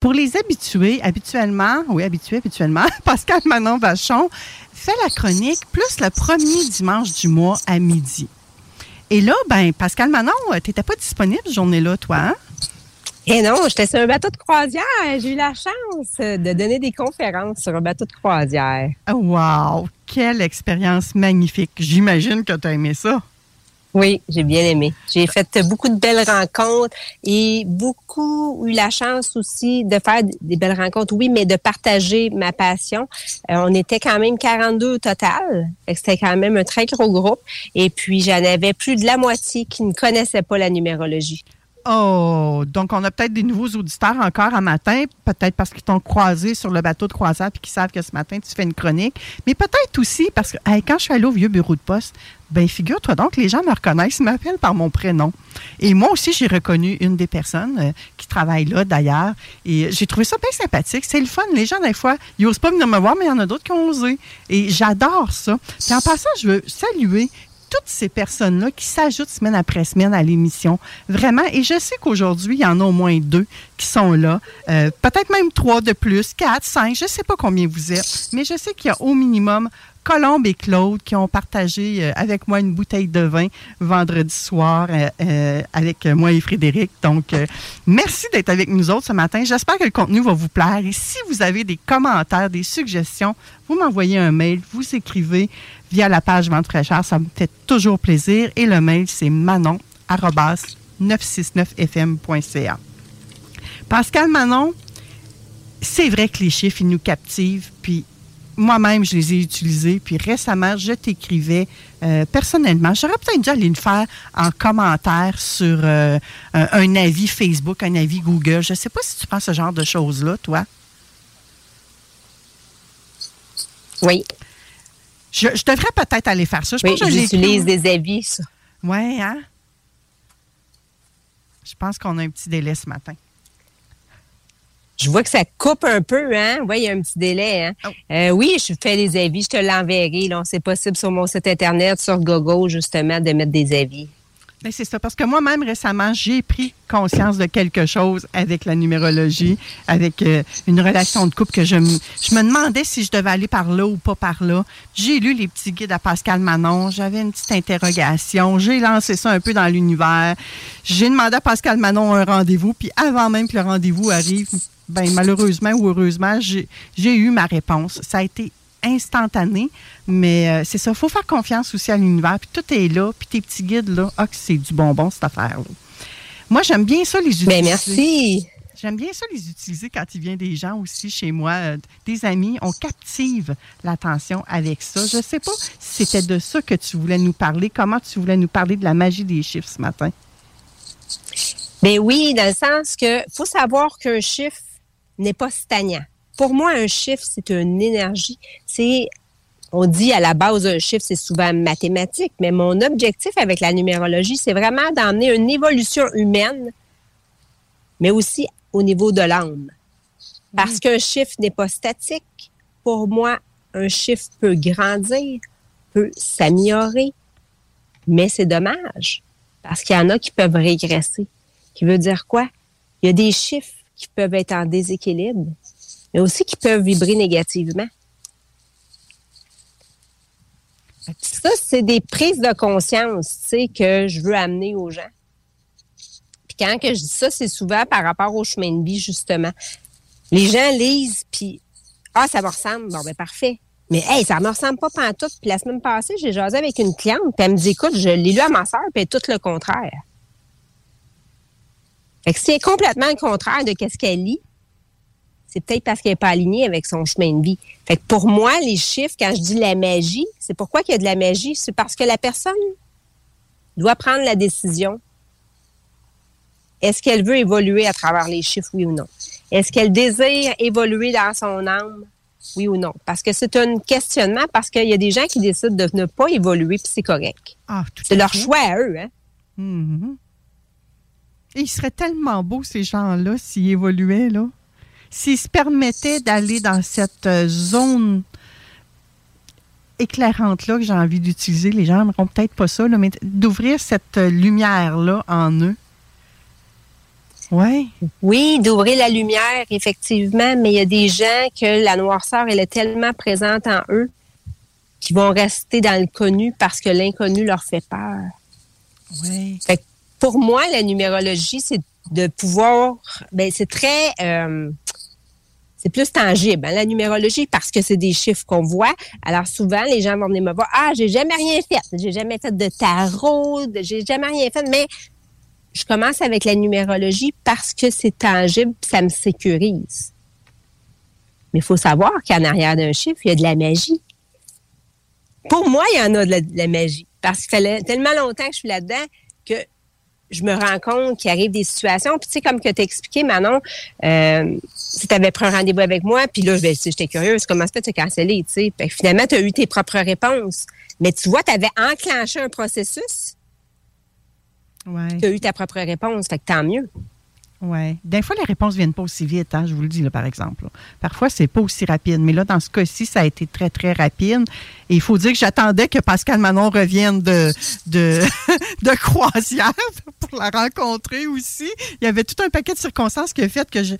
Pour les habitués, habituellement, oui, habitués, habituellement, Pascal Manon Vachon fait la chronique plus le premier dimanche du mois à midi. Et là, ben, Pascal Manon, t'étais pas disponible ce journée-là, toi, hein? Eh non, j'étais sur un bateau de croisière. J'ai eu la chance de donner des conférences sur un bateau de croisière. Oh, wow! Quelle expérience magnifique. J'imagine que tu as aimé ça. Oui, j'ai bien aimé. J'ai fait beaucoup de belles rencontres et beaucoup eu la chance aussi de faire des belles rencontres, oui, mais de partager ma passion. Euh, on était quand même 42 au total. C'était quand même un très gros groupe. Et puis, j'en avais plus de la moitié qui ne connaissaient pas la numérologie. Oh, donc on a peut-être des nouveaux auditeurs encore à matin, peut-être parce qu'ils t'ont croisé sur le bateau de croisière puis qu'ils savent que ce matin tu fais une chronique, mais peut-être aussi parce que quand je suis allée au vieux bureau de poste, ben figure-toi donc, les gens me reconnaissent, ils m'appellent par mon prénom. Et moi aussi, j'ai reconnu une des personnes euh, qui travaille là d'ailleurs, et j'ai trouvé ça bien sympathique. C'est le fun. Les gens, des fois, ils n'osent pas venir me voir, mais il y en a d'autres qui ont osé. Et j'adore ça. Puis en passant, je veux saluer toutes ces personnes-là qui s'ajoutent semaine après semaine à l'émission. Vraiment. Et je sais qu'aujourd'hui, il y en a au moins deux qui sont là. Euh, peut-être même trois de plus, quatre, cinq. Je ne sais pas combien vous êtes. Mais je sais qu'il y a au minimum Colombe et Claude qui ont partagé euh, avec moi une bouteille de vin vendredi soir euh, avec moi et Frédéric. Donc, merci d'être avec nous autres ce matin. J'espère que le contenu va vous plaire. Et si vous avez des commentaires, des suggestions, vous m'envoyez un mail, vous écrivez via la page Vente fraîcheur. Ça me fait toujours plaisir. Et le mail, c'est manon 969fm.ca. Pascal Manon, c'est vrai que les chiffres, ils nous captivent. Puis moi-même, je les ai utilisés. Puis récemment, je t'écrivais euh, personnellement. J'aurais peut-être dû aller le faire en commentaire sur euh, un, avis Facebook, un avis Google. Je ne sais pas si tu prends ce genre de choses-là, toi. Oui. Je, devrais peut-être aller faire ça. Je oui, j'utilise des avis, ça. Oui, hein? Je pense qu'on a un petit délai ce matin. Je vois que ça coupe un peu, hein? Oui, il y a un petit délai, hein? Oh. Euh, oui, je fais des avis, je te l'enverrai. C'est possible sur mon site Internet, sur Google, justement, de mettre des avis. Ben, c'est ça, parce que moi-même, récemment, j'ai pris conscience de quelque chose avec la numérologie, avec euh, une relation de couple que je me, je me demandais si je devais aller par là ou pas par là. J'ai lu les petits guides à Pascal Manon, j'avais une petite interrogation, j'ai lancé ça un peu dans l'univers. J'ai demandé à Pascal Manon un rendez-vous, puis avant même que le rendez-vous arrive, ben malheureusement ou heureusement, j'ai eu ma réponse. Ça a été instantané. Mais euh, c'est ça, il faut faire confiance aussi à l'univers. Puis tout est là, puis tes petits guides, là, ah, c'est du bonbon, cette affaire-là. Moi, j'aime bien ça les ben, utiliser. merci. J'aime bien ça les utiliser quand il vient des gens aussi chez moi, euh, des amis. On captive l'attention avec ça. Je ne sais pas si c'était de ça que tu voulais nous parler. Comment tu voulais nous parler de la magie des chiffres ce matin? Ben oui, dans le sens que faut savoir qu'un chiffre n'est pas stagnant pour moi, un chiffre, c'est une énergie. C'est on dit à la base d'un chiffre, c'est souvent mathématique, mais mon objectif avec la numérologie, c'est vraiment d'emmener une évolution humaine, mais aussi au niveau de l'âme. Parce qu'un chiffre n'est pas statique. Pour moi, un chiffre peut grandir, peut s'améliorer, mais c'est dommage parce qu'il y en a qui peuvent régresser. Qui veut dire quoi? Il y a des chiffres qui peuvent être en déséquilibre, mais aussi qui peuvent vibrer négativement. Ça, c'est des prises de conscience, que je veux amener aux gens. Puis quand que je dis ça, c'est souvent par rapport au chemin de vie, justement. Les gens lisent, puis Ah, ça me ressemble. Bon, ben parfait. Mais hey, ça me ressemble pas pantoute. Puis la semaine passée, j'ai jasé avec une cliente, puis elle me dit Écoute, je l'ai lu à ma soeur, puis tout le contraire. Fait que c'est complètement le contraire de ce qu'elle lit, c'est peut-être parce qu'elle n'est pas alignée avec son chemin de vie. Fait que pour moi, les chiffres, quand je dis la magie, c'est pourquoi qu'il y a de la magie? C'est parce que la personne doit prendre la décision. Est-ce qu'elle veut évoluer à travers les chiffres, oui ou non? Est-ce qu'elle désire évoluer dans son âme, oui ou non? Parce que c'est un questionnement, parce qu'il y a des gens qui décident de ne pas évoluer, puis c'est correct. Ah, c'est leur choix à eux. Hein? Et il serait tellement beau, ces gens-là, s'ils évoluaient, là s'ils se permettaient d'aller dans cette euh, zone éclairante-là que j'ai envie d'utiliser, les gens n'aimeront peut-être pas ça, mais d'ouvrir cette euh, lumière-là en eux. Ouais. Oui, d'ouvrir la lumière, effectivement, mais il y a des gens que la noirceur, elle est tellement présente en eux qu'ils vont rester dans le connu parce que l'inconnu leur fait peur. Oui. pour moi, la numérologie, c'est de pouvoir, ben c'est très, euh, plus tangible, hein, la numérologie, parce que c'est des chiffres qu'on voit. Alors souvent, les gens vont venir me voir, ah, j'ai jamais rien fait, j'ai jamais fait de tarot, j'ai jamais rien fait, mais je commence avec la numérologie parce que c'est tangible, ça me sécurise. Mais il faut savoir qu'en arrière d'un chiffre, il y a de la magie. Pour moi, il y en a de la, de la magie. Parce qu'il fallait tellement longtemps que je suis là-dedans que je me rends compte qu'il arrive des situations. Puis, tu sais, comme que tu expliqué, Manon, euh, si tu avais pris un rendez-vous avec moi, puis là, ben, j'étais curieuse, comment ça fait te canceller, tu sais? finalement, tu as eu tes propres réponses. Mais tu vois, tu avais enclenché un processus. Ouais. Tu as eu ta propre réponse, fait que tant mieux. Oui. Des fois, les réponses ne viennent pas aussi vite, hein, je vous le dis, là, par exemple. Parfois, c'est pas aussi rapide. Mais là, dans ce cas-ci, ça a été très, très rapide. Et il faut dire que j'attendais que Pascal Manon revienne de, de, de croisière pour la rencontrer aussi. Il y avait tout un paquet de circonstances qui a fait que je.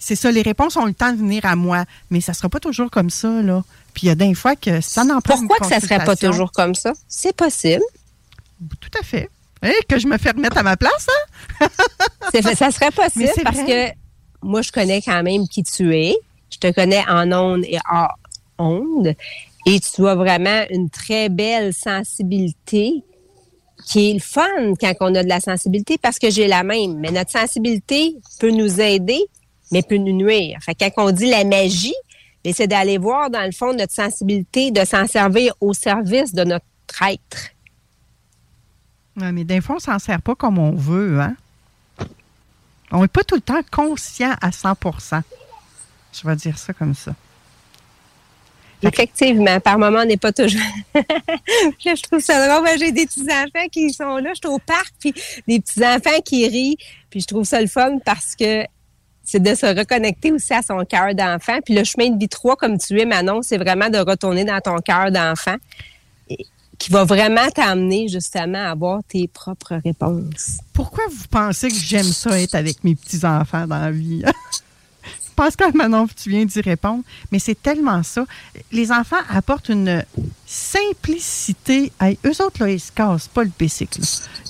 C'est ça, les réponses ont le temps de venir à moi. Mais ça ne sera pas toujours comme ça, là. Puis il y a des fois que ça n'en pas Pourquoi que ça ne serait pas toujours comme ça? C'est possible. Tout à fait. Hey, que je me fais remettre à ma place, hein? ça serait possible parce que moi, je connais quand même qui tu es. Je te connais en ondes et hors ondes. Et tu as vraiment une très belle sensibilité qui est le fun quand on a de la sensibilité parce que j'ai la même. Mais notre sensibilité peut nous aider, mais peut nous nuire. Fait quand on dit la magie, c'est d'aller voir dans le fond notre sensibilité, de s'en servir au service de notre être. Mais des fois, on s'en sert pas comme on veut, hein? On n'est pas tout le temps conscient à 100% Je vais dire ça comme ça. Effectivement, par moment, on n'est pas toujours. je trouve ça drôle. J'ai des petits-enfants qui sont là, je suis au parc, puis des petits-enfants qui rient, puis je trouve ça le fun parce que c'est de se reconnecter aussi à son cœur d'enfant. Puis le chemin de vie 3, comme tu es, Manon, c'est vraiment de retourner dans ton cœur d'enfant qui va vraiment t'amener justement à avoir tes propres réponses. Pourquoi vous pensez que j'aime ça être avec mes petits-enfants dans la vie? Pascal, maintenant, tu viens d'y répondre, mais c'est tellement ça. Les enfants apportent une simplicité. eux autres, là, ils se cassent pas le bicycle.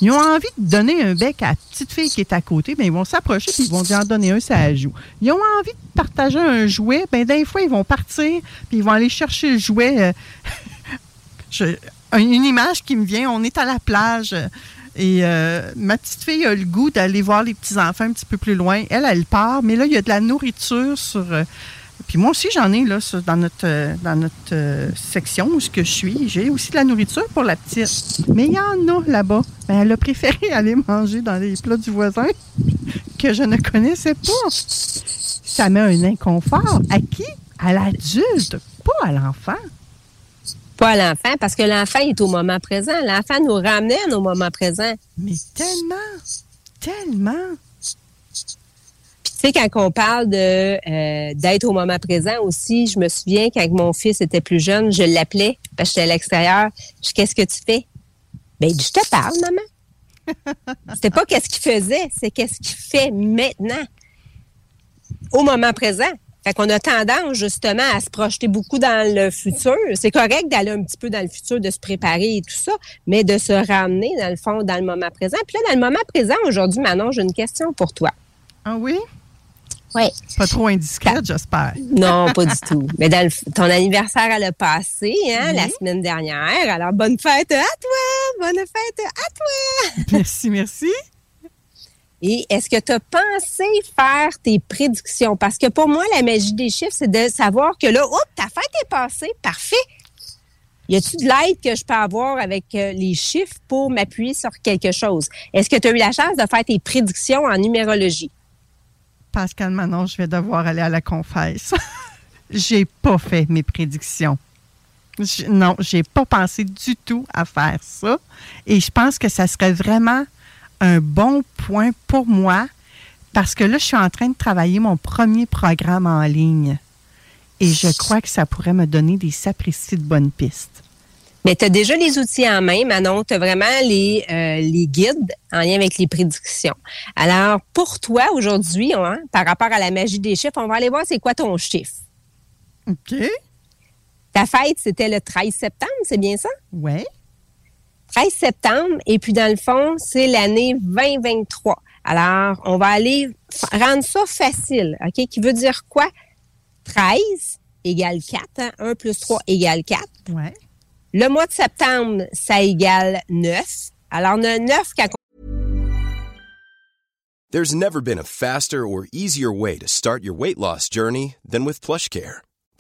Ils ont envie de donner un bec à la petite fille qui est à côté, mais ils vont s'approcher et ils vont dire en donner un, ça joue. Ils ont envie de partager un jouet, bien, des fois, ils vont partir puis ils vont aller chercher le jouet. Euh, je, une image qui me vient, on est à la plage et euh, ma petite fille a le goût d'aller voir les petits-enfants un petit peu plus loin. Elle, elle part, mais là, il y a de la nourriture sur... Euh, puis moi aussi, j'en ai là dans notre, euh, dans notre section où je suis. J'ai aussi de la nourriture pour la petite. Mais il y en a là-bas. Ben, elle a préféré aller manger dans les plats du voisin que je ne connaissais pas. Ça met un inconfort. À qui? À l'adulte, pas à l'enfant pas à l'enfant, parce que l'enfant est au moment présent. L'enfant nous ramène au moment présent. Mais tellement, tellement. Puis tu sais, quand on parle de euh, d'être au moment présent aussi, je me souviens quand mon fils était plus jeune, je l'appelais parce que j'étais à l'extérieur. Je qu'est-ce que tu fais? Ben, je te parle, maman. C'était pas qu'est-ce qu'il faisait, c'est qu'est-ce qu'il fait maintenant, au moment présent. Fait qu'on a tendance justement à se projeter beaucoup dans le futur. C'est correct d'aller un petit peu dans le futur, de se préparer et tout ça, mais de se ramener dans le fond, dans le moment présent. Puis là, dans le moment présent, aujourd'hui, Manon, j'ai une question pour toi. Ah oui? Oui. Pas trop indiscrète, j'espère. Non, pas du tout. Mais dans ton anniversaire, elle a passé, hein, la semaine dernière. Alors, bonne fête à toi! Bonne fête à toi! Merci, merci. Et est-ce que tu as pensé faire tes prédictions? Parce que pour moi, la magie des chiffres, c'est de savoir que là, oups, ta fête est passée, parfait. Y a-t-il de l'aide que je peux avoir avec euh, les chiffres pour m'appuyer sur quelque chose? Est-ce que tu as eu la chance de faire tes prédictions en numérologie? Pascal, maintenant, je vais devoir aller à la confesse. j'ai pas fait mes prédictions. Je, non, j'ai pas pensé du tout à faire ça. Et je pense que ça serait vraiment un bon point pour moi parce que là, je suis en train de travailler mon premier programme en ligne. Et je crois que ça pourrait me donner des sapristi de bonnes pistes. Mais tu as déjà les outils en main, Manon. Tu as vraiment les, euh, les guides en lien avec les prédictions. Alors, pour toi, aujourd'hui, hein, par rapport à la magie des chiffres, on va aller voir c'est quoi ton chiffre. OK. Ta fête, c'était le 13 septembre, c'est bien ça? Oui. 13 septembre, et puis dans le fond, c'est l'année 2023. Alors, on va aller rendre ça facile, OK? Qui veut dire quoi? 13 égale 4, 1 hein? plus 3 égale 4. Ouais. Le mois de septembre, ça égale 9. Alors, on a 9 quand There's never been a faster or easier way to start your weight loss journey than with PlushCare.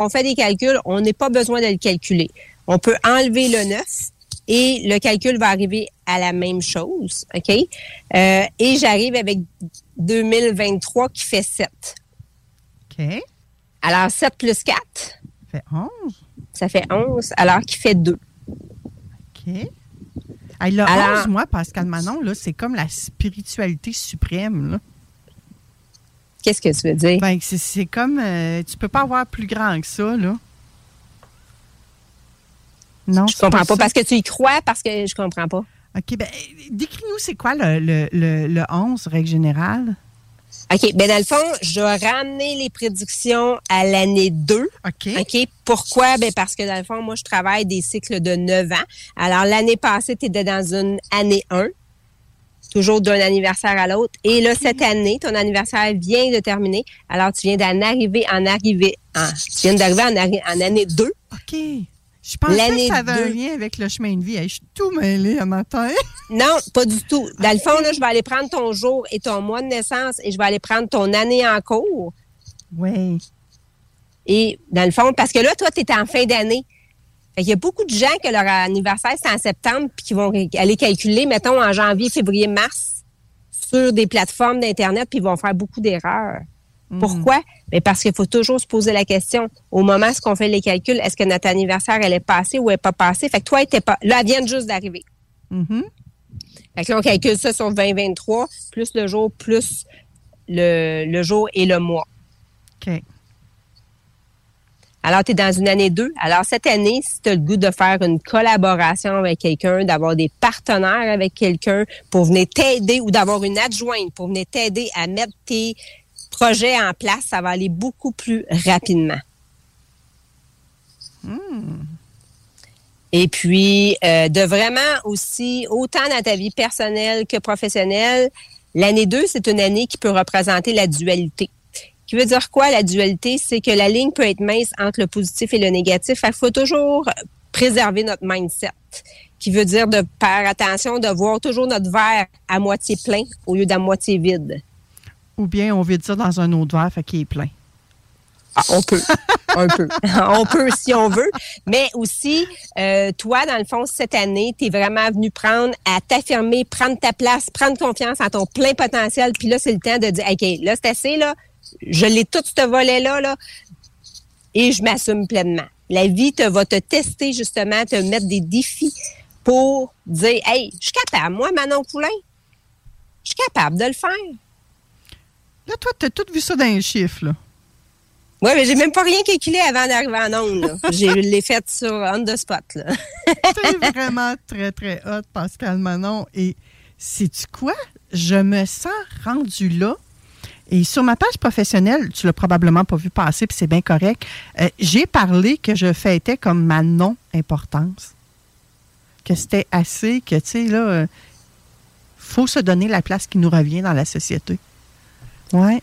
On fait des calculs, on n'est pas besoin de le calculer. On peut enlever le 9 et le calcul va arriver à la même chose, OK? Euh, et j'arrive avec 2023 qui fait 7. OK. Alors, 7 plus 4. Ça fait 11. Ça fait 11, alors qui fait 2. OK. Hey, le Alors- 11, moi, Pascal Manon, là, c'est comme la spiritualité suprême. Là. Qu'est-ce que tu veux dire? Ben, c'est, comme. euh, tu peux pas avoir plus grand que ça, là. Non, je comprends pas. Parce que tu y crois, parce que je comprends pas. OK, ben, décris-nous, c'est quoi le, le, le, le 11, règle générale? OK, ben dans le fond, je vais ramener les prédictions à l'année 2. OK. OK. Pourquoi? Ben parce que dans le fond, moi, je travaille des cycles de 9 ans. Alors, l'année passée, tu étais dans une année 1, toujours d'un anniversaire à l'autre. Et là, cette année, ton anniversaire vient de terminer. Alors, tu viens d'en arriver en arriver en, tu viens d'arriver en, arri- en année 2. OK. Je pensais L'année que ça avait un lien avec le chemin de vie. Hey, je suis tout mêlée un matin. Non, pas du tout. Dans le fond, là, je vais aller prendre ton jour et ton mois de naissance et je vais aller prendre ton année en cours. Oui. Et dans le fond, parce que là, toi, tu es en fin d'année. Qu'il y a beaucoup de gens que leur anniversaire, c'est en septembre, puis qui vont aller calculer, mettons, en janvier, février, mars, sur des plateformes d'Internet, puis ils vont faire beaucoup d'erreurs. Pourquoi? Mais parce qu'il faut toujours se poser la question, au moment où on fait les calculs, est-ce que notre anniversaire, elle est passée ou elle n'est pas passée? Fait que toi, elle était pas, là, elle vient juste d'arriver. Mhm. Fait que là, on calcule ça sur 2023, plus le jour, plus le, le jour et le mois. OK. Alors, tu es dans une année 2. Alors, cette année, si tu as le goût de faire une collaboration avec quelqu'un, d'avoir des partenaires avec quelqu'un pour venir t'aider ou d'avoir une adjointe pour venir t'aider à mettre tes projets en place, ça va aller beaucoup plus rapidement. Et puis, euh, de vraiment aussi, autant dans ta vie personnelle que professionnelle, l'année 2, c'est une année qui peut représenter la dualité, Qui veut dire quoi, la dualité? C'est que la ligne peut être mince entre le positif et le négatif. Il faut toujours préserver notre mindset qui veut dire de faire attention de voir toujours notre verre à moitié plein au lieu d'à moitié vide. Ou bien on veut dire dans un autre verre, fait qu'il est plein. Ah, on peut. un peu. on peut si on veut. Mais aussi, euh, toi, dans le fond, cette année, tu es vraiment venu prendre à t'affirmer, prendre ta place, prendre confiance en ton plein potentiel. Puis là, c'est le temps de dire, OK, là, c'est assez, là. Je l'ai tout ce volet-là, là. Et je m'assume pleinement. La vie te va te tester, justement, te mettre des défis pour dire, hey, je suis capable. Moi, Manon Poulain, je suis capable de le faire. Là, toi, tu as tout vu ça dans les chiffres, là. Oui, mais j'ai même pas rien calculé avant d'arriver en ondes. Je l'ai fait sur on the spot. C'est vraiment très, très hot, Pascal Manon. Et sais-tu quoi? Je me sens rendu là. Et sur ma page professionnelle, tu l'as probablement pas vu passer, puis c'est bien correct. Euh, j'ai parlé que je fêtais comme ma non-importance. Que c'était assez, que, tu sais, là, euh, faut se donner la place qui nous revient dans la société. Ouais.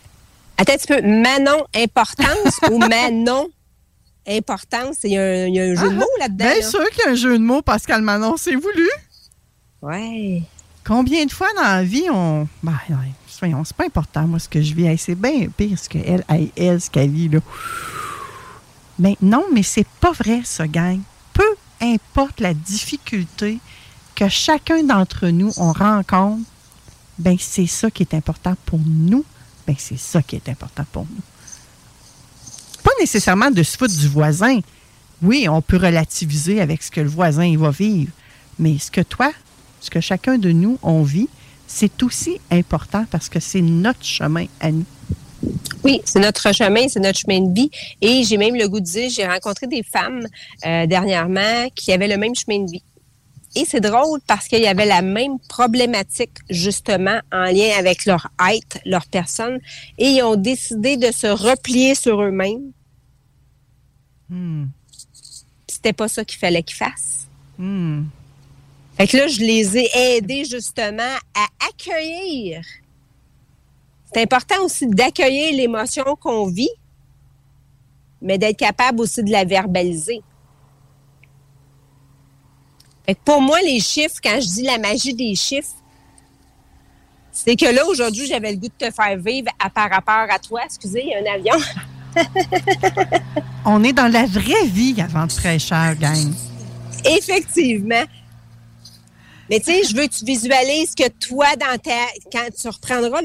Attends un petit peu. Manon importance ou Manon importance? Il y, a un, jeu de ah, mots là-dedans. Bien sûr qu'il y a un jeu de mots, Pascal Manon. C'est voulu. Ouais. Combien de fois dans la vie on. Ben, soyons, c'est pas important, moi, ce que je vis. c'est bien pire ce qu'elle, elle, elle, ce qu'elle vit, là. Mais non, mais c'est pas vrai, ça, gang. Peu importe la difficulté que chacun d'entre nous, on rencontre, ben c'est ça qui est important pour nous ben, c'est ça qui est important pour nous. Pas nécessairement de se foutre du voisin. Oui, on peut relativiser avec ce que le voisin va vivre, mais ce que toi, ce que chacun de nous, on vit, c'est aussi important parce que c'est notre chemin à nous. Oui, c'est notre chemin, c'est notre chemin de vie. Et j'ai même le goût de dire, j'ai rencontré des femmes euh, dernièrement qui avaient le même chemin de vie. Et c'est drôle parce qu'il y avait la même problématique justement en lien avec leur être, leur personne, et ils ont décidé de se replier sur eux-mêmes. Hmm. C'était pas ça qu'il fallait qu'ils fassent. Hmm. Fait que là, je les ai aidés justement à accueillir. C'est important aussi d'accueillir l'émotion qu'on vit, mais d'être capable aussi de la verbaliser pour moi, les chiffres, quand je dis la magie des chiffres, c'est que là, aujourd'hui, j'avais le goût de te faire vivre à, par rapport à toi. Excusez, il y a un avion. On est dans la vraie vie avant de très cher, gang. Effectivement. Mais tu sais, je veux que tu visualises que toi, dans ta, quand tu reprendras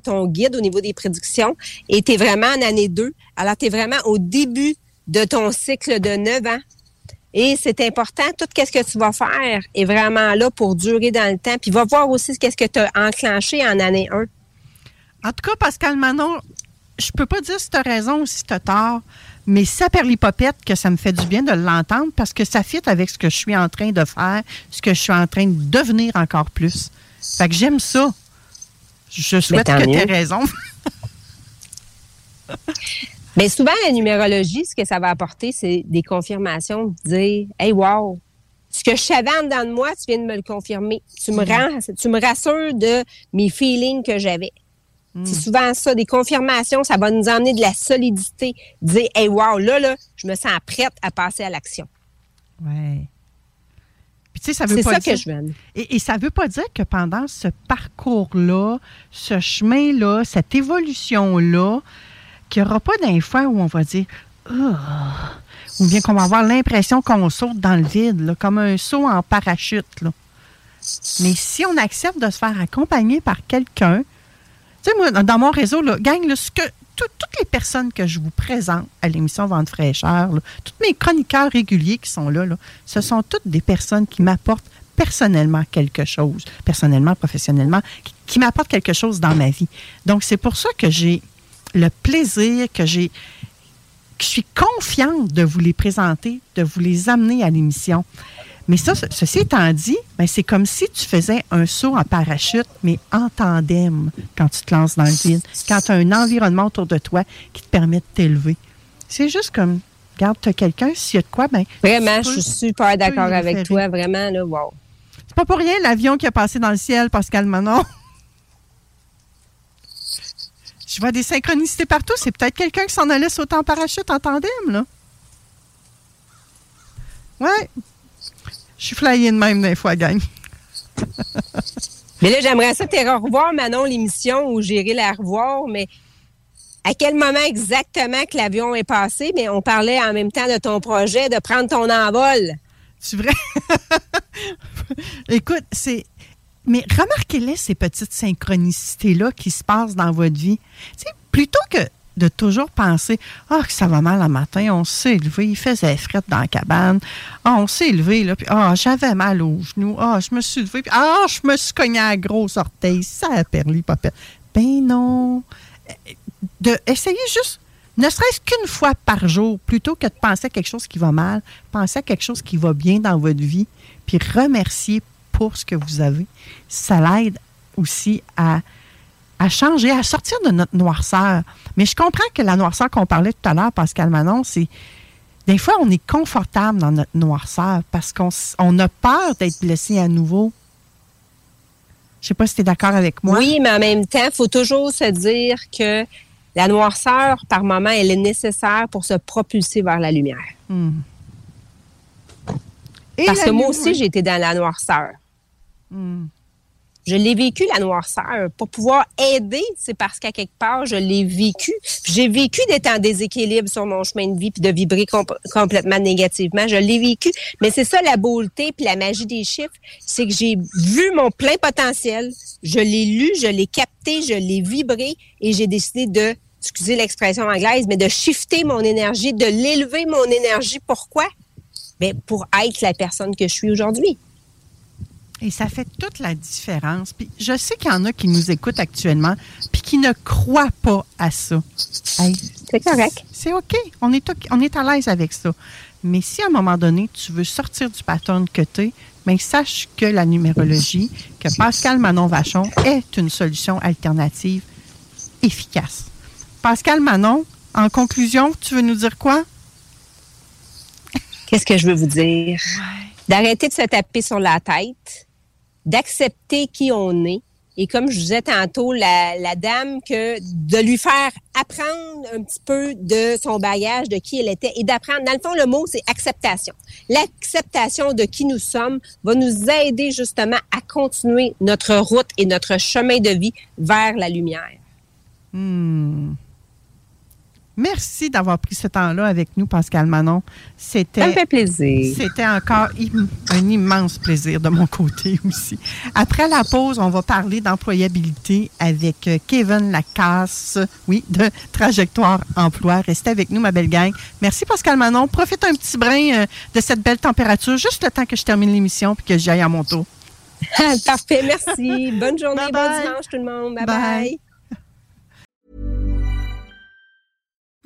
ton guide au niveau des prédictions, et tu es vraiment en année 2, alors tu es vraiment au début de ton cycle de 9 ans. Et c'est important, tout ce que tu vas faire est vraiment là pour durer dans le temps. Puis va voir aussi ce que tu as enclenché en année 1. En tout cas, Pascal Manon, je peux pas dire si tu as raison ou si tu as tort, mais ça perd l'hypopète que ça me fait du bien de l'entendre parce que ça fit avec ce que je suis en train de faire, ce que je suis en train de devenir encore plus. Fait que j'aime ça. Je souhaite que tu aies raison. Mais souvent, la numérologie, ce que ça va apporter, c'est des confirmations, de dire Hey, wow, ce que je savais en dedans de moi, tu viens de me le confirmer. Tu me, rends, tu me rassures de mes feelings que j'avais. C'est hmm. souvent ça, des confirmations, ça va nous emmener de la solidité. Dire, hey, wow, là, là, je me sens prête à passer à l'action. Oui. C'est ça que je veux. Et, et ça ne veut pas dire que pendant ce parcours-là, ce chemin-là, cette évolution-là, qu'il n'y aura pas d'un fois où on va dire ou bien qu'on va avoir l'impression qu'on saute dans le vide, comme un saut en parachute. Mais si on accepte de se faire accompagner par quelqu'un, dans mon réseau, gang, ce que, toutes les personnes que je vous présente à l'émission Vente fraîcheur, tous mes chroniqueurs réguliers qui sont là, ce sont toutes des personnes qui m'apportent personnellement quelque chose, personnellement, professionnellement, qui m'apportent quelque chose dans ma vie. Donc, c'est pour ça que j'ai le plaisir que j'ai, que je suis confiante de vous les présenter, de vous les amener à l'émission. Mais ça, ceci étant dit, ben c'est comme si tu faisais un saut en parachute, mais en tandem quand tu te lances dans le vide, quand tu as un environnement autour de toi qui te permet de t'élever. C'est juste comme, regarde, tu as quelqu'un, s'il y a de quoi, ben. Vraiment, je suis super d'accord avec toi, vraiment, là, wow. C'est pas pour rien l'avion qui a passé dans le ciel, Pascal Manon. Je vois des synchronicités partout. C'est peut-être quelqu'un qui s'en allait sauter en parachute en tandem, là. Ouais. Je suis flyée de même des fois, gang. mais là, j'aimerais ça te revoir, Manon, l'émission où j'irai la revoir, mais à quel moment exactement que l'avion est passé, mais on parlait en même temps de ton projet de prendre ton envol. C'est vrai? Écoute, c'est. Mais remarquez-les, ces petites synchronicités-là qui se passent dans votre vie. sais, plutôt que de toujours penser Ah, que ça va mal le matin, on s'est élevé, il faisait frette dans la cabane. Ah, on s'est élevé, là, puis ah, j'avais mal aux genoux. Ah, je me suis levé, puis ah, je me suis cogné à la grosse orteil. Ça a perdu, pas Ben non. De essayer juste, ne serait-ce qu'une fois par jour, plutôt que de penser à quelque chose qui va mal, penser à quelque chose qui va bien dans votre vie, puis remercier pour ce que vous avez. Ça l'aide aussi à à changer, à sortir de notre noirceur. Mais je comprends que la noirceur qu'on parlait tout à l'heure, Pascal Manon, c'est des fois, on est confortable dans notre noirceur parce qu'on a peur d'être blessé à nouveau. Je ne sais pas si tu es d'accord avec moi. Oui, mais en même temps, il faut toujours se dire que la noirceur, par moment, elle est nécessaire pour se propulser vers la lumière. Hmm. Parce que moi aussi, j'ai été dans la noirceur. Hmm. Je l'ai vécu, la noirceur. Pour pouvoir aider, c'est parce qu'à quelque part, je l'ai vécu. J'ai vécu d'être en déséquilibre sur mon chemin de vie puis de vibrer complètement négativement. Je l'ai vécu. Mais c'est ça la beauté puis la magie des chiffres. C'est que j'ai vu mon plein potentiel. Je l'ai lu, je l'ai capté, je l'ai vibré et j'ai décidé de excusez l'expression anglaise, mais de shifter mon énergie, de l'élever mon énergie. Pourquoi? Mais pour être la personne que je suis aujourd'hui. Et ça fait toute la différence. Puis je sais qu'il y en a qui nous écoutent actuellement puis qui ne croient pas à ça. c'est correct. C'est OK. On est, on est à l'aise avec ça. Mais si à un moment donné, tu veux sortir du pattern que tu es, mais sache que la numérologie, que Pascal Manon Vachon est une solution alternative efficace. Pascal Manon, en conclusion, tu veux nous dire quoi? Qu'est-ce que je veux vous dire? D'arrêter de se taper sur la tête, d'accepter qui on est. Et comme je disais tantôt, la, la, dame, que de lui faire apprendre un petit peu de son bagage, de qui elle était, et d'apprendre. Dans le fond, le mot, c'est acceptation. L'acceptation de qui nous sommes va nous aider justement à continuer notre route et notre chemin de vie vers la lumière. Hmm. Merci d'avoir pris ce temps-là avec nous, Pascal Manon. C'était. Ça me fait plaisir. C'était encore un immense plaisir de mon côté aussi. Après la pause, on va parler d'employabilité avec euh, Kevin Lacasse, oui, de Trajectoire Emploi. Restez avec nous, ma belle gang. Merci, Pascal Manon. Profite un petit brin euh, de cette belle température, juste le temps que je termine l'émission puis que j'aille à mon tour. Parfait, merci. Bonne journée, bon dimanche tout le monde. bye. bye.